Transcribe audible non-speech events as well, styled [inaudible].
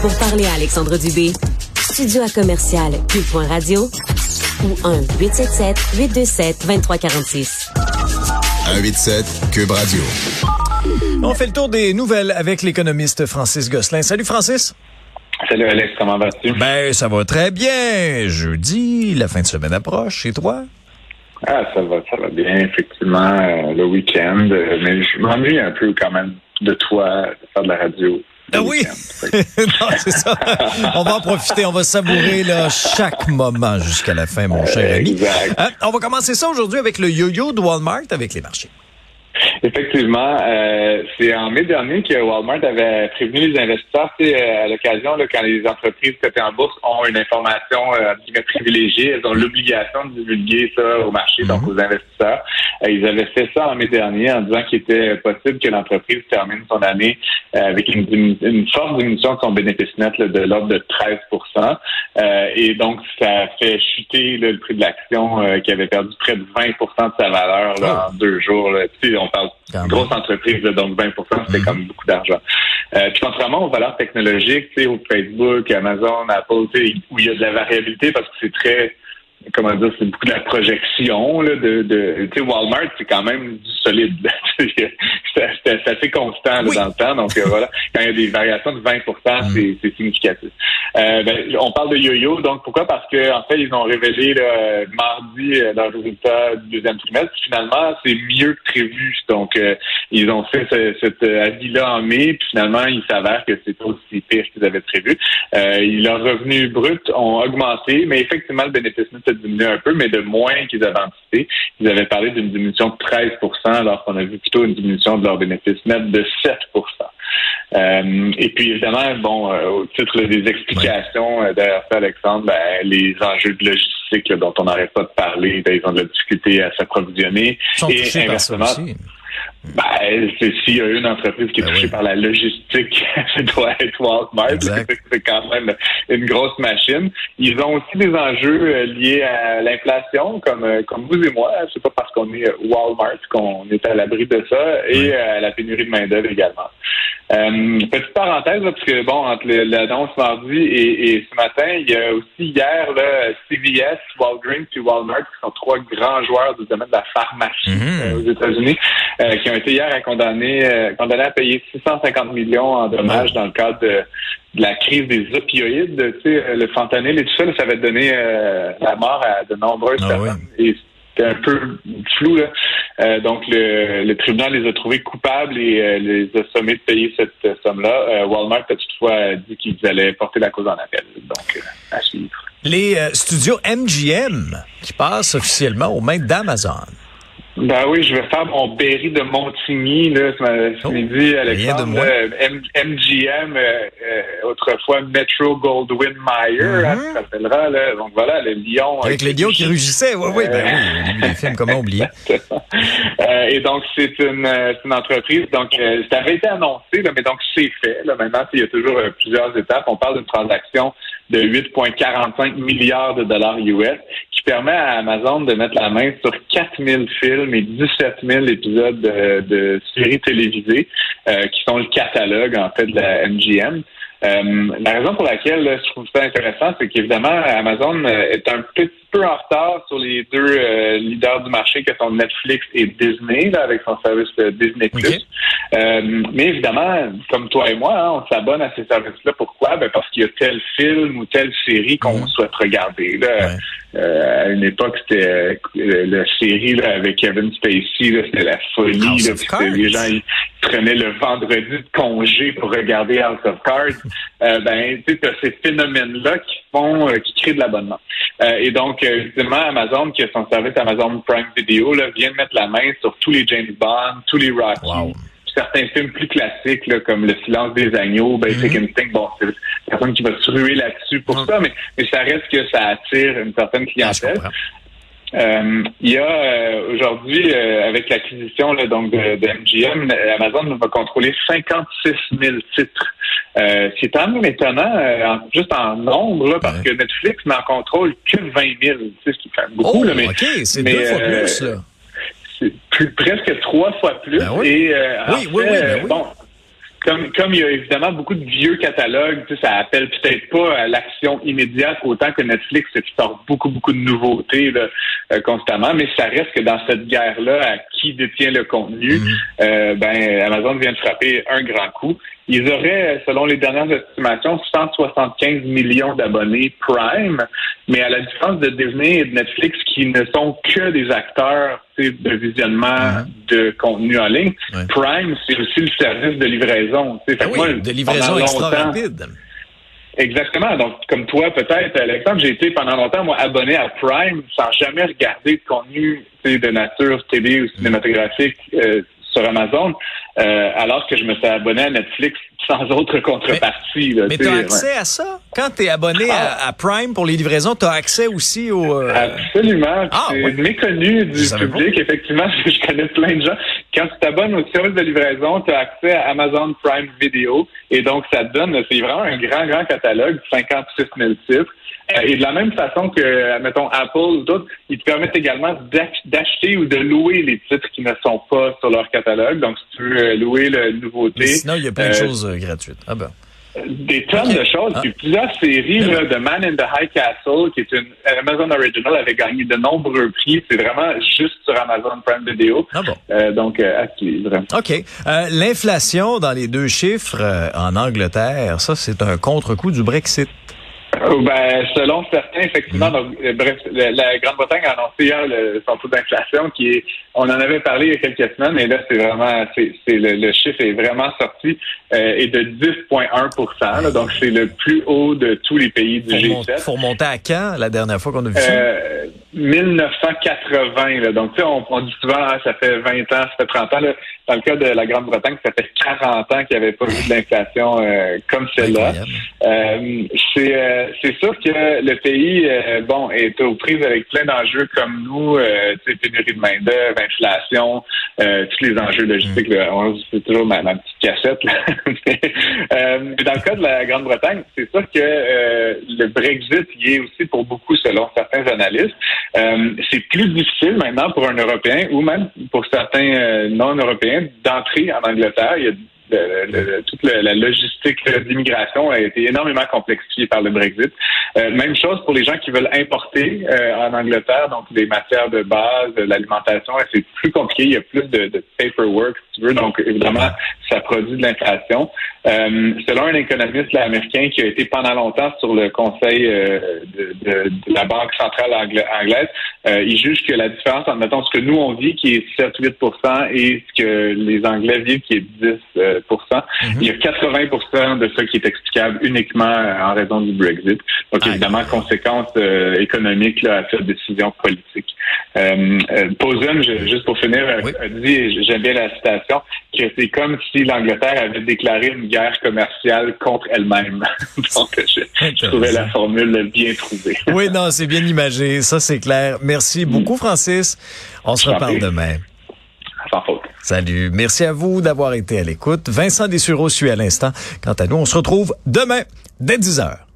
Pour parler à Alexandre Dubé, studio à commercial cube.radio ou 1-877-827-2346. 187 Cube Radio. On fait le tour des nouvelles avec l'économiste Francis Gosselin. Salut Francis. Salut Alex, comment vas-tu? Ben, ça va très bien. Jeudi, la fin de semaine approche. Et toi? Ah, ça va, ça va bien, effectivement, euh, le week-end. Euh, mais je m'ennuie un peu quand même de toi, de faire de la radio. Ah oui, [laughs] non, c'est ça. on va en profiter, on va savourer là, chaque moment jusqu'à la fin, mon cher ami. Exact. Hein, on va commencer ça aujourd'hui avec le yo-yo de Walmart avec les marchés. Effectivement, euh, c'est en mai dernier que Walmart avait prévenu les investisseurs euh, à l'occasion quand les entreprises cotées en bourse ont une information euh, privilégiée, elles ont l'obligation de divulguer ça au marché, donc aux investisseurs. Euh, ils avaient fait ça en mai dernier en disant qu'il était possible que l'entreprise termine son année euh, avec une, une forte diminution de son bénéfice net là, de l'ordre de 13% Euh, Et donc, ça fait chuter là, le prix de l'action euh, qui avait perdu près de 20% de sa valeur là, en deux jours. Là. On parle Quand de grosse entreprise, là, donc 20% c'était comme beaucoup d'argent. Euh, puis contrairement aux valeurs technologiques, tu sais, au Facebook, Amazon, Apple, tu sais, où il y a de la variabilité parce que c'est très comment dire, c'est beaucoup de la projection là, de, de tu sais, Walmart, c'est quand même du solide. [laughs] c'est assez constant là, Oui. dans le temps. Donc euh, voilà, quand il y a des variations de 20 c'est c'est significatif. Euh, ben, on parle de yo-yo, donc pourquoi? Parce que en fait, ils ont révélé là, mardi euh, leurs résultats du deuxième trimestre. Finalement, c'est mieux que prévu. Donc, euh, ils ont fait ce- cet euh, avis-là en mai, puis finalement, il s'avère que c'est aussi pire qu'ils avaient prévu. Euh, leurs revenus bruts ont augmenté, mais effectivement, le bénéfice net a diminué un peu, mais de moins qu'ils avaient anticipé. Ils avaient parlé d'une diminution de 13% alors qu'on a vu plutôt une diminution de leur bénéfice net de 7% euh, et puis évidemment, bon, euh, au titre des explications euh, derrière ça, Alexandre, ben, les enjeux de logistique là, dont on n'arrête pas de parler, ben, ils ont de la difficulté à s'approvisionner. Ils sont Et inversement, aussi. Ben, c'est- s'il y a une entreprise qui est Ben touchée oui. par la logistique, [laughs] ça doit être Walmart. [laughs] C'est- quand même une grosse machine. Ils ont aussi des enjeux euh, liés à l'inflation, comme euh, comme vous et moi. C'est pas parce qu'on est Walmart qu'on est à l'abri de ça, et euh, à la pénurie de main d'œuvre également. Euh, petite parenthèse, là, parce que bon, entre l'annonce mardi et, et ce matin, il y a aussi hier là, CVS, Walgreens et Walmart, qui sont trois grands joueurs du domaine de la pharmacie Mhm. euh, aux États-Unis, euh, qui ont été hier à condamner, euh, condamnés à payer 650 millions en dommages dans le cadre de, de la crise des opioïdes. Tu sais, euh, le fentanyl et tout ça, là, ça avait donné euh, la mort à de nombreuses Ah personnes. Et c'était un peu flou. Là. Euh, donc, le, le tribunal les a trouvés coupables et euh, les a sommés de payer cette euh, somme-là. Euh, Walmart a toutefois dit qu'ils allaient porter la cause en appel. Donc, à suivre. Les euh, studios MGM qui passent officiellement aux mains d'Amazon. Ben oui, je vais faire mon Berry de Montigny là, ce, Oh, midi, rien Alexandre. Euh, M- MGM, euh, euh, autrefois Metro Goldwyn Mayer, tu te rappelleras, là. Donc voilà, le lion. Avec les lions qui rugissaient. Oui, oui, ben oui. Des films, comment oublier? [laughs] Euh, et donc, c'est une, euh, une entreprise. Donc, euh, ça avait été annoncé, là, mais donc c'est fait. Là, maintenant, il y a toujours plusieurs étapes. On parle d'une transaction de 8,45 milliards de dollars US qui permet à Amazon de mettre la main sur 4000 films et 17 000 épisodes de, de séries télévisées euh, qui sont le catalogue, en fait, de la MGM. Euh, la raison pour laquelle là, je trouve ça intéressant, c'est qu'évidemment, Amazon euh, est un petit peu en retard sur les deux euh, leaders du marché que sont Netflix et Disney, là, avec son service Disney+. Euh, mais évidemment, comme toi et moi, hein, on s'abonne à ces services-là. Pourquoi? Ben parce qu'il y a tel film ou telle série qu'on Mhm. souhaite regarder. Là. Euh, à une époque, c'était euh, la série là, avec Kevin Spacey, c'était la folie. Là, puis les gens ils prenaient le vendredi de congé pour regarder House of Cards. [laughs] Euh, ben, tu sais, ces phénomènes-là qui font, qui créent de l'abonnement. Et donc, évidemment, Amazon, qui a son service Amazon Prime Video, là, vient de mettre la main sur tous les James Bond, tous les Rocky, Wow. Certains films plus classiques, là, comme Le silence des agneaux, Basic Mhm. Instinct. Bon, c'est personne qui va se ruer là-dessus pour ça, mais, mais ça reste que ça attire une certaine Ah, clientèle. Euh, il y a euh, aujourd'hui, euh, avec l'acquisition donc de, de MGM, Amazon va contrôler 56 000 titres. C'est quand même étonnant, en- juste en nombre, là, parce Ouais. que Netflix n'en contrôle que 20 000, tu sais, ce qui fait beaucoup. Oh, là, mais OK, c'est deux fois plus, là. Plus, presque trois fois plus. Ben oui. Et, euh, oui, ben oui. Bon, comme, comme il y a évidemment beaucoup de vieux catalogues, tu sais, ça appelle peut-être pas à l'action immédiate autant que Netflix qui sort beaucoup, beaucoup de nouveautés là, euh, constamment, mais ça reste que dans cette guerre-là, à qui détient le contenu, mm-hmm. euh, ben Amazon vient de frapper un grand coup. Ils auraient, selon les dernières estimations, 175 millions d'abonnés Prime, mais à la différence de Disney et de Netflix, qui ne sont que des acteurs de visionnement mm-hmm. de contenu en ligne, Prime, c'est aussi le service de livraison. Ah oui, de livraison extra rapide. Exactement. Donc, comme toi, peut-être, Alexandre, j'ai été pendant longtemps, moi, abonné à Prime sans jamais regarder de contenu de nature télé ou cinématographique euh, sur Amazon, euh, alors que je me suis abonné à Netflix sans autre contrepartie. Mais, tu as accès à ça? Quand tu es abonné à, Prime pour les livraisons, tu as accès aussi au... Euh, Absolument. Ah, c'est méconnu du public. Effectivement, [laughs] je connais plein de gens. Quand tu t'abonnes au service de livraison, tu as accès à Amazon Prime Video. Et donc, ça te donne, c'est vraiment un grand, grand catalogue, 56 000 titres. Euh, et de la même façon que, mettons, Apple ou d'autres, ils te permettent également d'acheter ou de louer les titres qui ne sont pas sur leur catalogue. Donc, si tu veux euh, louer le nouveauté. sinon, il y a plein de euh, choses gratuites. Ah ben. Des tonnes de choses. Ah. plusieurs séries là, de Man in the High Castle, qui est une Amazon Original, avait gagné de nombreux prix. C'est vraiment juste sur Amazon Prime Video. Ah bon? donc, à suivre. OK. L'inflation dans les deux chiffres en Angleterre, ça, c'est un contre-coup du Brexit. Oh, [laughs] ben, selon certains, effectivement, donc, euh, bref, la, Grande-Bretagne a annoncé hier le, son taux d'inflation qui est, on en avait parlé il y a quelques semaines, et là, c'est vraiment, c'est, le, chiffre est vraiment sorti euh, et de 10,1% Donc, c'est le plus haut de tous les pays du G7. Faut remonter à quand, la dernière fois qu'on a vu ça? Euh, 1980. Là. Donc, tu sais, on, on, dit souvent, hein, ça fait 20 ans, ça fait 30 ans. Là. Dans le cas de la Grande-Bretagne, ça fait 40 ans qu'il n'y avait pas eu de l'inflation euh, comme celle-là. Euh, c'est, euh, c'est sûr que le pays, euh, bon, est aux prises avec plein d'enjeux comme nous, sais, pénurie de main-d'œuvre, inflation, tous les enjeux logistiques. Mm. c'est toujours ma, petite cassette. Là. [laughs] mais dans le cas de la Grande-Bretagne, c'est sûr que le Brexit y est aussi pour beaucoup, selon certains analystes. c'est plus difficile maintenant pour un Européen ou même pour certains non-européens d'entrer en Angleterre. Toute la, logistique d'immigration a été énormément complexifiée par le Brexit. Euh, même chose pour les gens qui veulent importer euh, en Angleterre, donc des matières de base, de l'alimentation, c'est plus compliqué, il y a plus de, de, paperwork, si tu veux, donc évidemment, ça produit de l'inflation. Euh, selon un économiste américain qui a été pendant longtemps sur le conseil de, de, la Banque centrale anglaise, il juge que la différence entre, mettons, ce que nous on vit, qui est 7-8% et ce que les Anglais vivent, qui est 10 il y a 80 de ce qui est explicable uniquement en raison du Brexit. Donc, évidemment, conséquence euh, économique à cette décision politique. Euh, euh juste pour finir, a dit, j'aime bien la citation, que c'est comme si l'Angleterre avait déclaré une guerre commerciale contre elle-même. [laughs] Donc, je, trouvais la formule bien trouvée. oui, non, c'est bien imagé. Ça, c'est clair. Merci beaucoup, Francis. On se reparle demain. Salut. Merci à vous d'avoir été à l'écoute. Vincent Dessureau suit à l'instant. Quant à nous, on se retrouve demain dès 10 heures.